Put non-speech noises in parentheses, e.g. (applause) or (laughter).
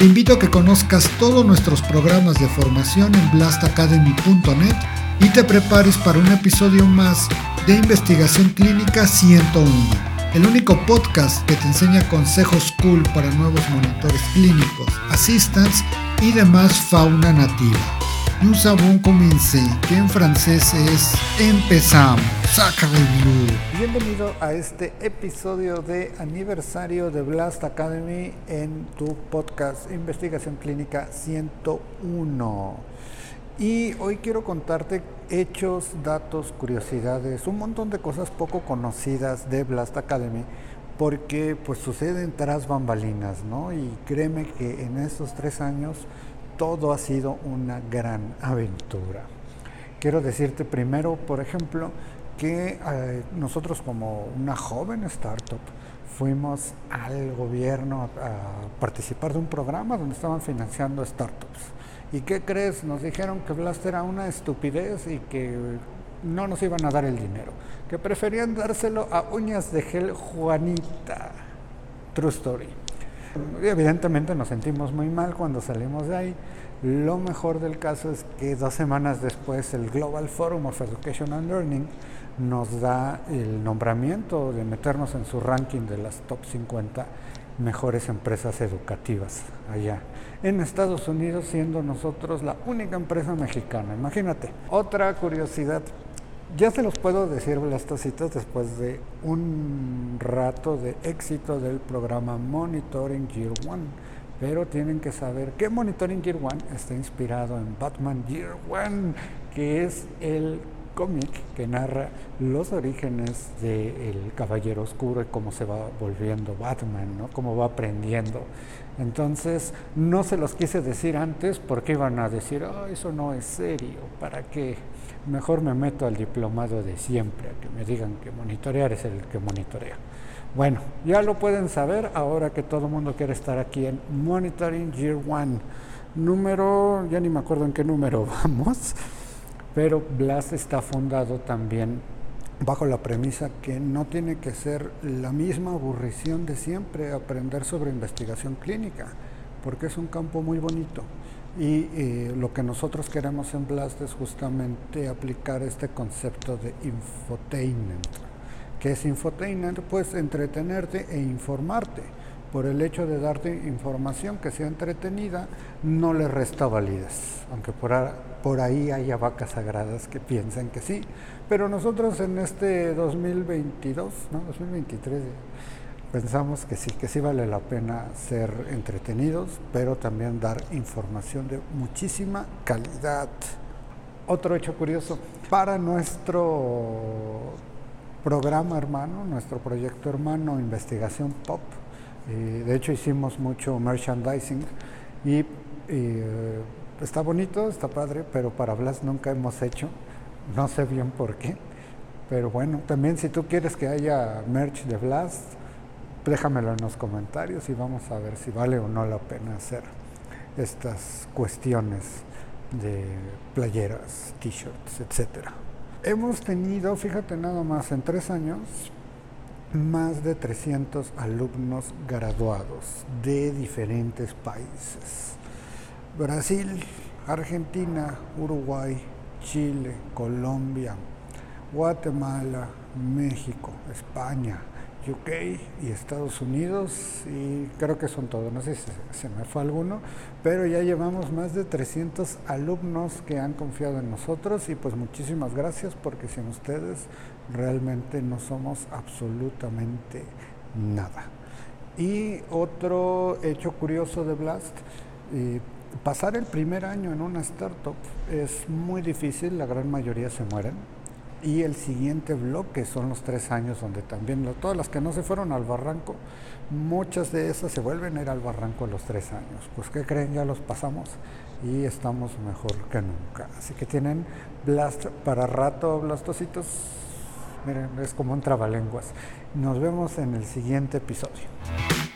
Te invito a que conozcas todos nuestros programas de formación en blastacademy.net y te prepares para un episodio más de Investigación Clínica 101, el único podcast que te enseña consejos cool para nuevos monitores clínicos, assistants y demás fauna nativa. Nous savons commencer, que en francés es empezamos. Bienvenido a este episodio de aniversario de Blast Academy en tu podcast Investigación Clínica 101. Y hoy quiero contarte hechos, datos, curiosidades, un montón de cosas poco conocidas de Blast Academy porque pues suceden tras bambalinas, ¿no? Y créeme que en estos tres años todo ha sido una gran aventura. Quiero decirte primero, por ejemplo, que eh, nosotros como una joven startup fuimos al gobierno a, participar de un programa donde estaban financiando startups. ¿Y qué crees? Nos dijeron que Blast era una estupidez y que no nos iban a dar el dinero, que preferían dárselo a uñas de gel Juanita. True story. Evidentemente nos sentimos muy mal cuando salimos de ahí. Lo mejor del caso es que dos semanas después el Global Forum of Education and Learning nos da el nombramiento de meternos en su ranking de las top 50 mejores empresas educativas allá en Estados Unidos, siendo nosotros la única empresa mexicana. Imagínate. Otra curiosidad ya se los puedo decir las citas después de un rato de éxito del programa Monitoring Year One, pero tienen que saber que Monitoring Year One está inspirado en Batman Year One, que es el cómic que narra los orígenes del Caballero Oscuro y cómo se va volviendo Batman, ¿no? cómo va aprendiendo. Entonces, no se los quise decir antes porque iban a decir, oh, eso no es serio, ¿para qué? mejor me meto al diplomado de siempre, a que me digan que monitorear es el que monitorea. Bueno, ya lo pueden saber ahora que todo el mundo quiere estar aquí en Monitoring Year One. Número, ya ni me acuerdo en qué número (laughs) vamos, pero Blast está fundado también bajo la premisa que no tiene que ser la misma aburrición de siempre aprender sobre investigación clínica, porque es un campo muy bonito. Y eh, lo que nosotros queremos en Blast es justamente aplicar este concepto de infotainment. ¿Qué es infotainment? Pues entretenerte e informarte. Por el hecho de darte información que sea entretenida, no le resta validez. Aunque por, por ahí haya vacas sagradas que piensen que sí. Pero nosotros en este 2022, ¿no? 2023, pensamos que sí, que sí vale la pena ser entretenidos, pero también dar información de muchísima calidad. Otro hecho curioso, para nuestro programa hermano, nuestro proyecto hermano Investigación Pop, eh, de hecho hicimos mucho merchandising y eh, está bonito, está padre, pero para Blas nunca hemos hecho, no sé bien por qué, pero bueno, también si tú quieres que haya merch de Blast, déjamelo en los comentarios y vamos a ver si vale o no la pena hacer estas cuestiones de playeras, t-shirts, etcétera. Hemos tenido, fíjate nada más, en tres años, más de 300 alumnos graduados de diferentes países. Brasil, Argentina, Uruguay, Chile, Colombia, Guatemala, México, España, UK y Estados Unidos y creo que son todos, no sé si se, me fue alguno, pero ya llevamos más de 300 alumnos que han confiado en nosotros y pues muchísimas gracias porque sin ustedes realmente no somos absolutamente nada. Y otro hecho curioso de Blast, pasar el primer año en una startup es muy difícil, la gran mayoría se mueren Y el siguiente bloque son los tres años donde también todas las que no se fueron al barranco, muchas de esas se vuelven a ir al barranco a los tres años. Pues ¿qué creen? Ya los pasamos y estamos mejor que nunca. Así que tienen blast para rato, blastositos. Miren, es como un trabalenguas. Nos vemos en el siguiente episodio.